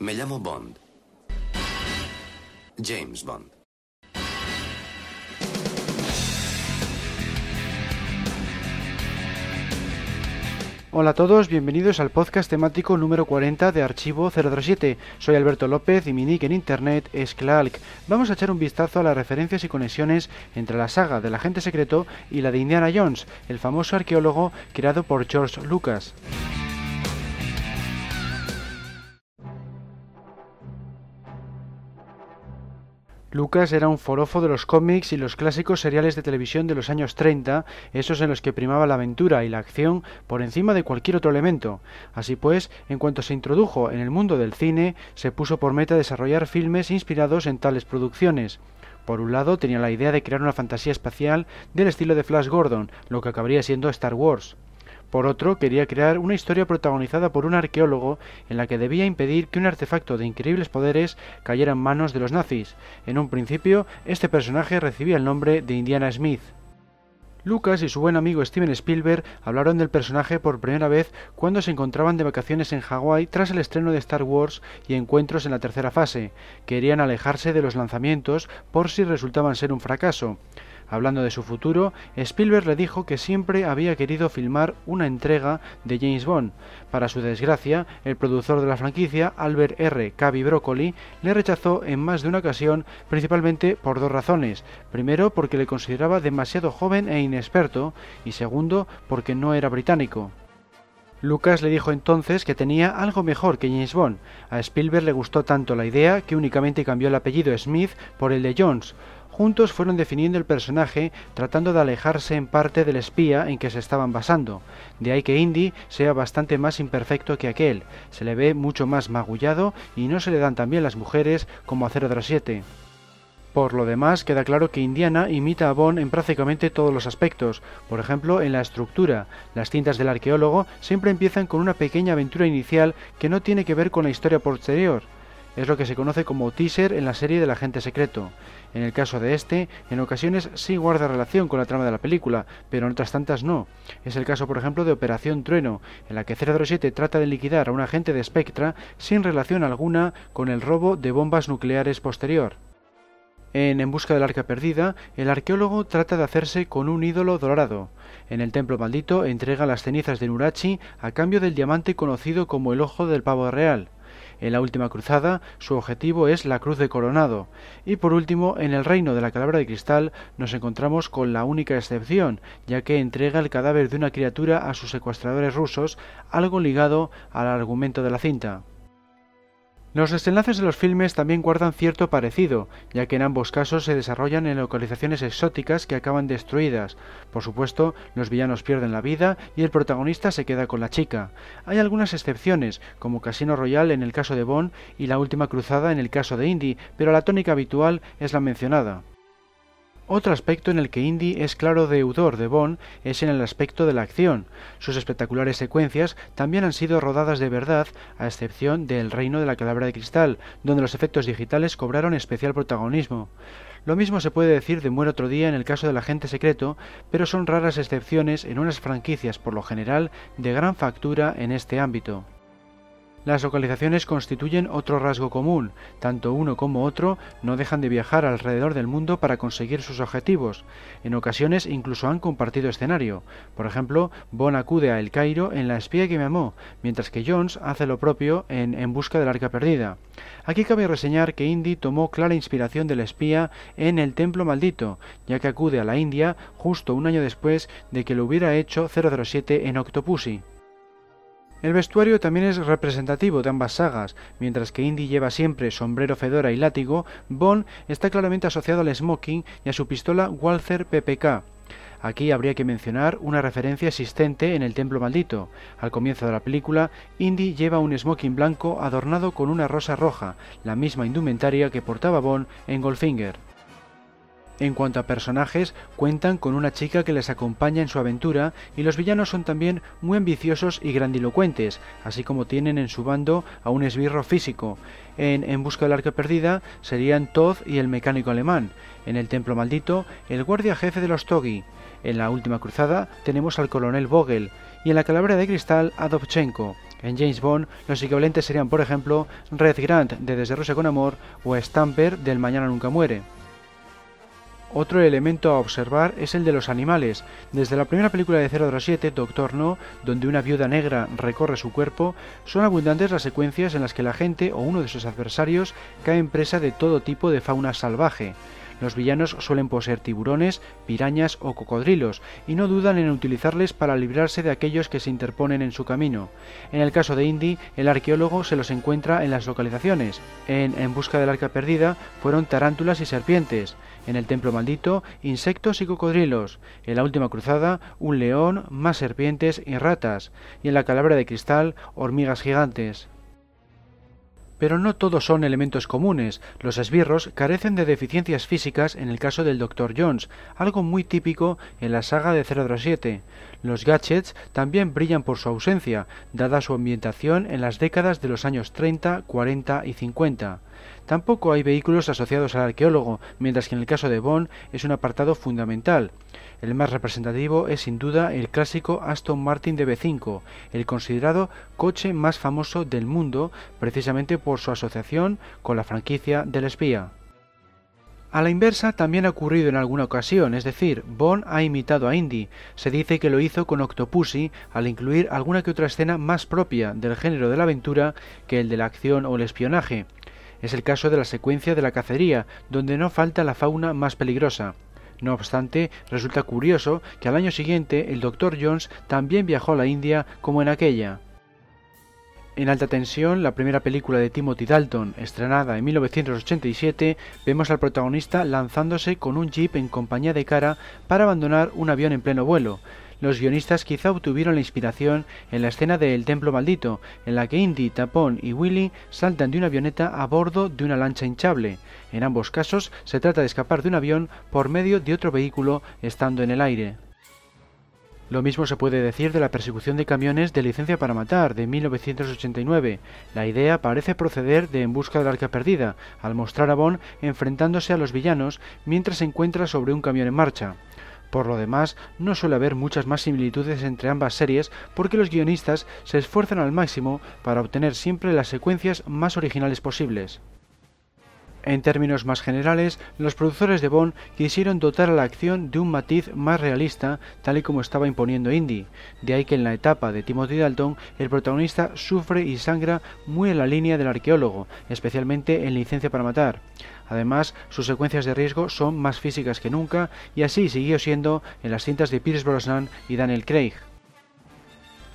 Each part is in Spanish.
Me llamo Bond. James Bond. Hola a todos, bienvenidos al podcast temático número 40 de Archivo 007. Soy Alberto López y mi nick en internet es Clark. Vamos a echar un vistazo a las referencias y conexiones entre la saga del agente secreto y la de Indiana Jones, el famoso arqueólogo creado por George Lucas. Lucas era un forofo de los cómics y los clásicos seriales de televisión de los años 30, esos en los que primaba la aventura y la acción por encima de cualquier otro elemento. Así pues, en cuanto se introdujo en el mundo del cine, se puso por meta desarrollar filmes inspirados en tales producciones. Por un lado, tenía la idea de crear una fantasía espacial del estilo de Flash Gordon, lo que acabaría siendo Star Wars. Por otro, quería crear una historia protagonizada por un arqueólogo en la que debía impedir que un artefacto de increíbles poderes cayera en manos de los nazis. En un principio, este personaje recibía el nombre de Indiana Smith. Lucas y su buen amigo Steven Spielberg hablaron del personaje por primera vez cuando se encontraban de vacaciones en Hawái tras el estreno de Star Wars y encuentros en la tercera fase. Querían alejarse de los lanzamientos por si resultaban ser un fracaso. Hablando de su futuro, Spielberg le dijo que siempre había querido filmar una entrega de James Bond. Para su desgracia, el productor de la franquicia, Albert R. Cavi Broccoli, le rechazó en más de una ocasión, principalmente por dos razones. Primero, porque le consideraba demasiado joven e inexperto, y segundo, porque no era británico. Lucas le dijo entonces que tenía algo mejor que James Bond. A Spielberg le gustó tanto la idea que únicamente cambió el apellido Smith por el de Jones, Juntos fueron definiendo el personaje tratando de alejarse en parte del espía en que se estaban basando. De ahí que Indy sea bastante más imperfecto que aquel, se le ve mucho más magullado y no se le dan tan bien las mujeres como a 007. Por lo demás, queda claro que Indiana imita a Bond en prácticamente todos los aspectos. Por ejemplo, en la estructura. Las cintas del arqueólogo siempre empiezan con una pequeña aventura inicial que no tiene que ver con la historia posterior. Es lo que se conoce como teaser en la serie del agente secreto. En el caso de este, en ocasiones sí guarda relación con la trama de la película, pero en otras tantas no. Es el caso, por ejemplo, de Operación Trueno, en la que 007 trata de liquidar a un agente de Spectra sin relación alguna con el robo de bombas nucleares posterior. En En busca del arca perdida, el arqueólogo trata de hacerse con un ídolo dorado. En el templo maldito entrega las cenizas de Nurachi a cambio del diamante conocido como el ojo del pavo real. En la última cruzada, su objetivo es la cruz de coronado. Y por último, en el reino de la calavera de cristal, nos encontramos con la única excepción, ya que entrega el cadáver de una criatura a sus secuestradores rusos, algo ligado al argumento de la cinta. Los desenlaces de los filmes también guardan cierto parecido, ya que en ambos casos se desarrollan en localizaciones exóticas que acaban destruidas. Por supuesto, los villanos pierden la vida y el protagonista se queda con la chica. Hay algunas excepciones, como Casino Royale en el caso de Bond y La Última Cruzada en el caso de Indy, pero la tónica habitual es la mencionada. Otro aspecto en el que Indy es claro deudor de Bond es en el aspecto de la acción. Sus espectaculares secuencias también han sido rodadas de verdad, a excepción de El Reino de la Calavera de Cristal, donde los efectos digitales cobraron especial protagonismo. Lo mismo se puede decir de Muere otro día en el caso del agente secreto, pero son raras excepciones en unas franquicias por lo general de gran factura en este ámbito. Las localizaciones constituyen otro rasgo común, tanto uno como otro no dejan de viajar alrededor del mundo para conseguir sus objetivos, en ocasiones incluso han compartido escenario, por ejemplo, Bond acude a El Cairo en La espía que me amó, mientras que Jones hace lo propio en En busca del arca perdida. Aquí cabe reseñar que Indy tomó clara inspiración del espía en El Templo Maldito, ya que acude a la India justo un año después de que lo hubiera hecho 007 en Octopussy. El vestuario también es representativo de ambas sagas, mientras que Indy lleva siempre sombrero, fedora y látigo, Bond está claramente asociado al smoking y a su pistola Walther PPK. Aquí habría que mencionar una referencia existente en el Templo Maldito. Al comienzo de la película, Indy lleva un smoking blanco adornado con una rosa roja, la misma indumentaria que portaba Bond en Goldfinger. En cuanto a personajes, cuentan con una chica que les acompaña en su aventura y los villanos son también muy ambiciosos y grandilocuentes, así como tienen en su bando a un esbirro físico. En En busca del arca perdida serían Todd y el mecánico alemán. En el templo maldito, el guardia jefe de los Togi. En la última cruzada tenemos al coronel Vogel y en la calavera de cristal a Dovchenko. En James Bond, los equivalentes serían, por ejemplo, Red Grant de Desde Rusia con Amor o Stamper del Mañana Nunca Muere. Otro elemento a observar es el de los animales. Desde la primera película de 007, Doctor No, donde una viuda negra recorre su cuerpo, son abundantes las secuencias en las que la gente o uno de sus adversarios cae en presa de todo tipo de fauna salvaje. Los villanos suelen poseer tiburones, pirañas o cocodrilos, y no dudan en utilizarles para librarse de aquellos que se interponen en su camino. En el caso de Indy, el arqueólogo se los encuentra en las localizaciones. En En busca del arca perdida fueron tarántulas y serpientes. En el templo maldito, insectos y cocodrilos. En la última cruzada, un león, más serpientes y ratas. Y en la calavera de cristal, hormigas gigantes. Pero no todos son elementos comunes. Los esbirros carecen de deficiencias físicas en el caso del Dr. Jones, algo muy típico en la saga de 007. Los gadgets también brillan por su ausencia, dada su ambientación en las décadas de los años 30, 40 y 50. Tampoco hay vehículos asociados al arqueólogo, mientras que en el caso de Bond es un apartado fundamental. El más representativo es sin duda el clásico Aston Martin DB5, el considerado coche más famoso del mundo precisamente por su asociación con la franquicia del espía. A la inversa también ha ocurrido en alguna ocasión, es decir, Bond ha imitado a Indy. Se dice que lo hizo con Octopussy al incluir alguna que otra escena más propia del género de la aventura que el de la acción o el espionaje. Es el caso de la secuencia de la cacería, donde no falta la fauna más peligrosa. No obstante, resulta curioso que al año siguiente el Dr. Jones también viajó a la India como en aquella. En Alta Tensión, la primera película de Timothy Dalton, estrenada en 1987, vemos al protagonista lanzándose con un jeep en compañía de cara para abandonar un avión en pleno vuelo, los guionistas quizá obtuvieron la inspiración en la escena de El Templo Maldito, en la que Indy, Tapón y Willy saltan de una avioneta a bordo de una lancha hinchable. En ambos casos se trata de escapar de un avión por medio de otro vehículo estando en el aire. Lo mismo se puede decir de la persecución de camiones de licencia para matar de 1989. La idea parece proceder de En busca del arca perdida, al mostrar a Bond enfrentándose a los villanos mientras se encuentra sobre un camión en marcha. Por lo demás, no suele haber muchas más similitudes entre ambas series porque los guionistas se esfuerzan al máximo para obtener siempre las secuencias más originales posibles. En términos más generales, los productores de Bond quisieron dotar a la acción de un matiz más realista, tal y como estaba imponiendo Indy. De ahí que en la etapa de Timothy Dalton, el protagonista sufre y sangra muy en la línea del arqueólogo, especialmente en Licencia para Matar. Además, sus secuencias de riesgo son más físicas que nunca y así siguió siendo en las cintas de Pierce Brosnan y Daniel Craig.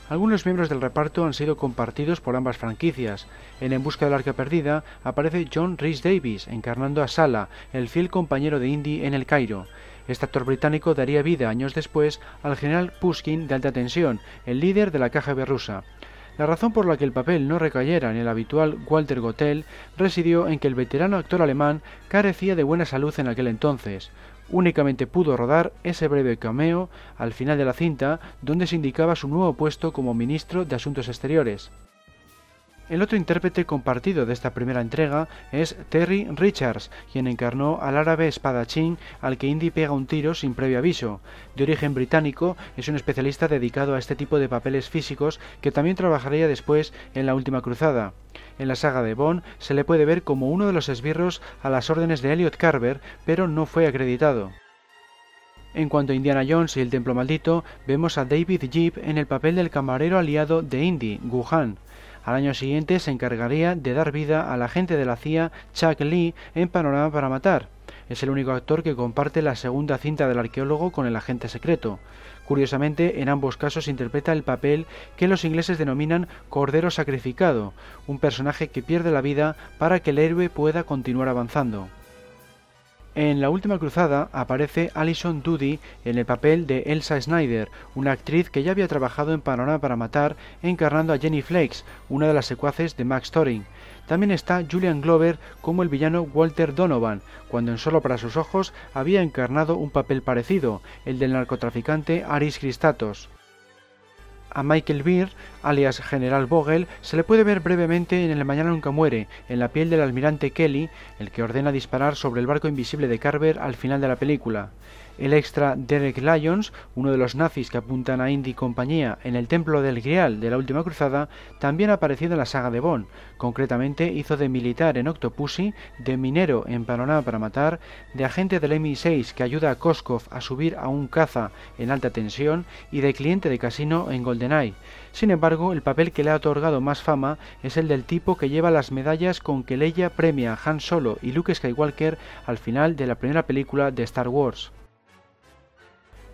Algunos miembros del reparto han sido compartidos por ambas franquicias. En En busca del arca perdida aparece John Rhys Davis encarnando a Sala, el fiel compañero de Indy en el Cairo. Este actor británico daría vida años después al general Pushkin de alta tensión, el líder de la KGB rusa. La razón por la que el papel no recayera en el habitual Walter Gotell residió en que el veterano actor alemán carecía de buena salud en aquel entonces. Únicamente pudo rodar ese breve cameo al final de la cinta donde se indicaba su nuevo puesto como ministro de Asuntos Exteriores. El otro intérprete compartido de esta primera entrega es Terry Richards, quien encarnó al árabe espadachín al que Indy pega un tiro sin previo aviso. De origen británico, es un especialista dedicado a este tipo de papeles físicos que también trabajaría después en la Última Cruzada. En la saga de Bond se le puede ver como uno de los esbirros a las órdenes de Elliot Carver, pero no fue acreditado. En cuanto a Indiana Jones y el Templo Maldito, vemos a David Jeep en el papel del camarero aliado de Indy, Guhan. Al año siguiente se encargaría de dar vida al agente de la CIA Chuck Lee en Panorama para Matar. Es el único actor que comparte la segunda cinta del arqueólogo con el agente secreto. Curiosamente, en ambos casos interpreta el papel que los ingleses denominan Cordero Sacrificado, un personaje que pierde la vida para que el héroe pueda continuar avanzando. En La Última Cruzada aparece Alison Doody en el papel de Elsa Snyder, una actriz que ya había trabajado en Panorama para Matar, encarnando a Jenny Flakes, una de las secuaces de Max Thorin. También está Julian Glover como el villano Walter Donovan, cuando en Solo para sus ojos había encarnado un papel parecido, el del narcotraficante Aris Christatos. A Michael Beer, alias General Vogel, se le puede ver brevemente en El Mañana Nunca Muere, en la piel del almirante Kelly, el que ordena disparar sobre el barco invisible de Carver al final de la película. El extra Derek Lyons, uno de los nazis que apuntan a Indy y compañía en el Templo del Grial de la Última Cruzada, también ha aparecido en la saga de Bond. Concretamente hizo de militar en Octopussy, de minero en Panorama para Matar, de agente del MI6 que ayuda a Koskov a subir a un caza en alta tensión y de cliente de casino en GoldenEye. Sin embargo, el papel que le ha otorgado más fama es el del tipo que lleva las medallas con que Leia premia a Han Solo y Luke Skywalker al final de la primera película de Star Wars.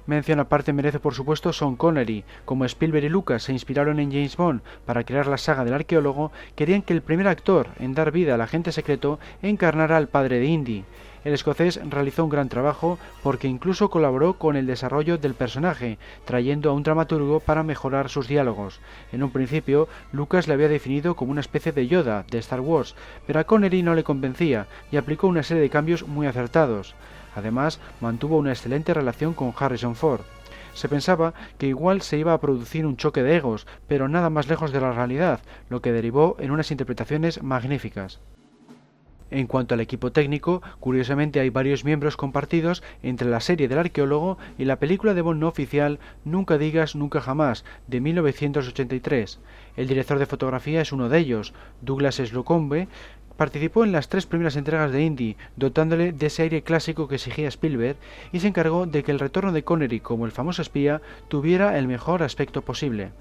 Mención aparte merece por supuesto Sean Connery. Como Spielberg y Lucas se inspiraron en James Bond para crear la saga del arqueólogo, querían que el primer actor en dar vida al agente secreto encarnara al padre de Indy. El escocés realizó un gran trabajo porque incluso colaboró con el desarrollo del personaje, trayendo a un dramaturgo para mejorar sus diálogos. En un principio, Lucas le había definido como una especie de Yoda de Star Wars, pero a Connery no le convencía y aplicó una serie de cambios muy acertados. Además, mantuvo una excelente relación con Harrison Ford. Se pensaba que igual se iba a producir un choque de egos, pero nada más lejos de la realidad, lo que derivó en unas interpretaciones magníficas. En cuanto al equipo técnico, curiosamente hay varios miembros compartidos entre la serie del arqueólogo y la película de Bond no oficial Nunca digas nunca jamás, de 1983. El director de fotografía es uno de ellos, Douglas Slocombe, Participó en las tres primeras entregas de Indy, dotándole de ese aire clásico que exigía Spielberg, y se encargó de que el retorno de Connery como el famoso espía tuviera el mejor aspecto posible.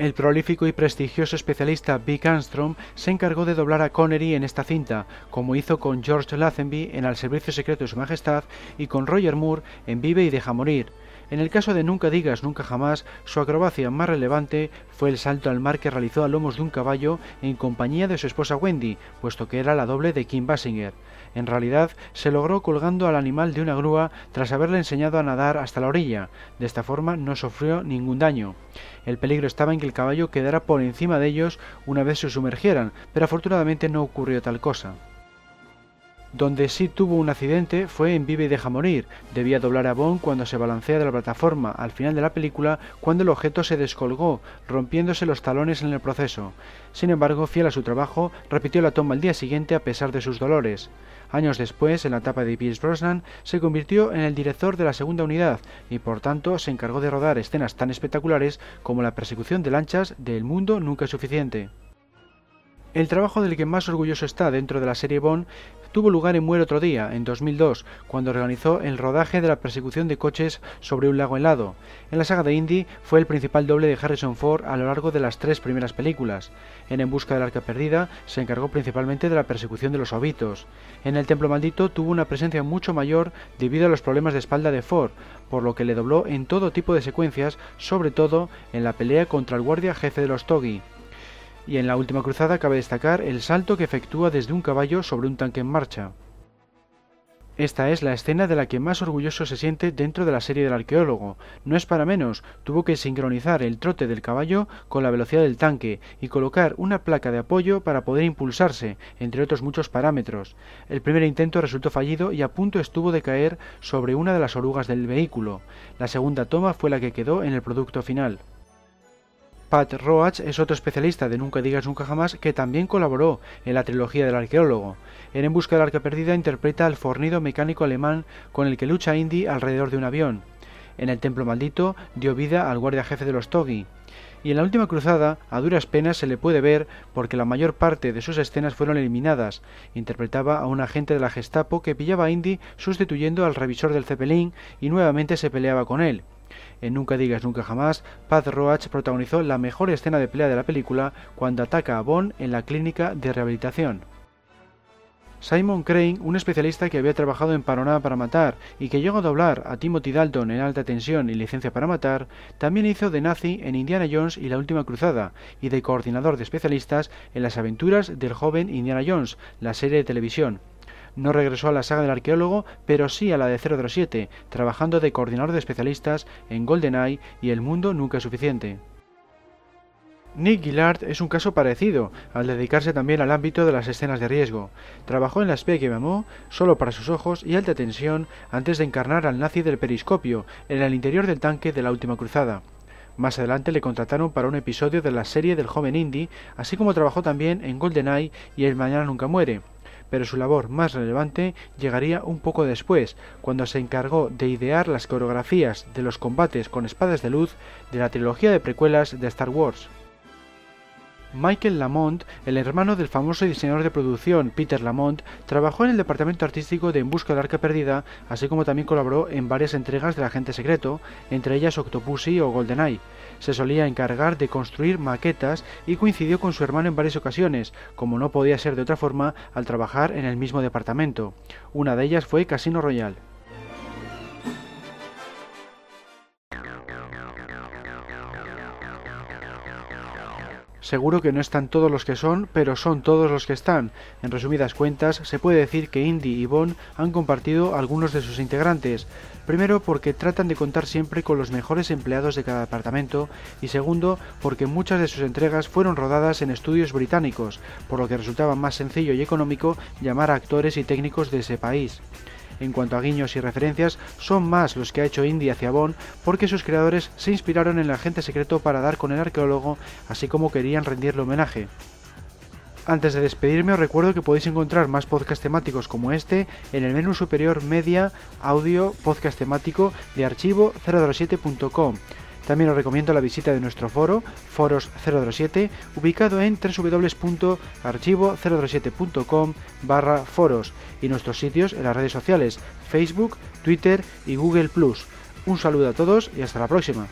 El prolífico y prestigioso especialista Vic Armstrong se encargó de doblar a Connery en esta cinta, como hizo con George Lazenby en Al Servicio Secreto de Su Majestad y con Roger Moore en Vive y Deja Morir, en el caso de Nunca digas nunca jamás, su acrobacia más relevante fue el salto al mar que realizó a lomos de un caballo en compañía de su esposa Wendy, puesto que era la doble de Kim Basinger. En realidad, se logró colgando al animal de una grúa tras haberle enseñado a nadar hasta la orilla. De esta forma no sufrió ningún daño. El peligro estaba en que el caballo quedara por encima de ellos una vez se sumergieran, pero afortunadamente no ocurrió tal cosa. Donde sí tuvo un accidente fue en Vive y deja morir. Debía doblar a Bond cuando se balancea de la plataforma al final de la película cuando el objeto se descolgó, rompiéndose los talones en el proceso. Sin embargo, fiel a su trabajo, repitió la toma al día siguiente a pesar de sus dolores. Años después, en la etapa de Pierce Brosnan, se convirtió en el director de la segunda unidad y por tanto se encargó de rodar escenas tan espectaculares como la persecución de lanchas de El mundo nunca es suficiente. El trabajo del que más orgulloso está dentro de la serie Bond tuvo lugar en Muere otro día, en 2002, cuando organizó el rodaje de la persecución de coches sobre un lago helado. En la saga de Indy fue el principal doble de Harrison Ford a lo largo de las tres primeras películas. En En busca del arca perdida se encargó principalmente de la persecución de los ovitos. En El templo maldito tuvo una presencia mucho mayor debido a los problemas de espalda de Ford, por lo que le dobló en todo tipo de secuencias, sobre todo en la pelea contra el guardia jefe de los Togi y en la última cruzada cabe destacar el salto que efectúa desde un caballo sobre un tanque en marcha. Esta es la escena de la que más orgulloso se siente dentro de la serie del arqueólogo. No es para menos, tuvo que sincronizar el trote del caballo con la velocidad del tanque y colocar una placa de apoyo para poder impulsarse, entre otros muchos parámetros. El primer intento resultó fallido y a punto estuvo de caer sobre una de las orugas del vehículo. La segunda toma fue la que quedó en el producto final. Pat Roach es otro especialista de Nunca digas nunca jamás que también colaboró en la trilogía del arqueólogo. En En busca del arca perdida interpreta al fornido mecánico alemán con el que lucha Indy alrededor de un avión. En El templo maldito dio vida al guardia jefe de los Togi. Y en la última cruzada, a duras penas se le puede ver porque la mayor parte de sus escenas fueron eliminadas. Interpretaba a un agente de la Gestapo que pillaba a Indy sustituyendo al revisor del Zeppelin y nuevamente se peleaba con él. En Nunca digas nunca jamás, Pat Roach protagonizó la mejor escena de pelea de la película cuando ataca a Bond en la clínica de rehabilitación. Simon Crane, un especialista que había trabajado en Panorama para Matar y que llegó a doblar a Timothy Dalton en Alta Tensión y Licencia para Matar, también hizo de nazi en Indiana Jones y la Última Cruzada y de coordinador de especialistas en las aventuras del joven Indiana Jones, la serie de televisión. No regresó a la saga del arqueólogo, pero sí a la de 007, trabajando de coordinador de especialistas en GoldenEye y El Mundo Nunca es Suficiente. Nick Gillard es un caso parecido, al dedicarse también al ámbito de las escenas de riesgo. Trabajó en La espía que me amó, solo para sus ojos y alta tensión, antes de encarnar al nazi del periscopio, en el interior del tanque de la última cruzada. Más adelante le contrataron para un episodio de la serie del joven Indy, así como trabajó también en GoldenEye y El Mañana Nunca Muere pero su labor más relevante llegaría un poco después, cuando se encargó de idear las coreografías de los combates con espadas de luz de la trilogía de precuelas de Star Wars. Michael Lamont, el hermano del famoso diseñador de producción Peter Lamont, trabajó en el departamento artístico de En Busca del Arca Perdida, así como también colaboró en varias entregas del Agente Secreto, entre ellas Octopussy o GoldenEye. Se solía encargar de construir maquetas y coincidió con su hermano en varias ocasiones, como no podía ser de otra forma al trabajar en el mismo departamento. Una de ellas fue Casino Royale. Seguro que no están todos los que son, pero son todos los que están. En resumidas cuentas, se puede decir que Indy y Bond han compartido algunos de sus integrantes. Primero porque tratan de contar siempre con los mejores empleados de cada departamento y segundo porque muchas de sus entregas fueron rodadas en estudios británicos, por lo que resultaba más sencillo y económico llamar a actores y técnicos de ese país. En cuanto a guiños y referencias, son más los que ha hecho Indy hacia Bond porque sus creadores se inspiraron en el agente secreto para dar con el arqueólogo, así como querían rendirle homenaje. Antes de despedirme os recuerdo que podéis encontrar más podcasts temáticos como este en el menú superior Media, Audio, Podcast temático de archivo 007.com. También os recomiendo la visita de nuestro foro, Foros 007, ubicado en www.archivo007.com barra foros y nuestros sitios en las redes sociales, Facebook, Twitter y Google ⁇ Un saludo a todos y hasta la próxima.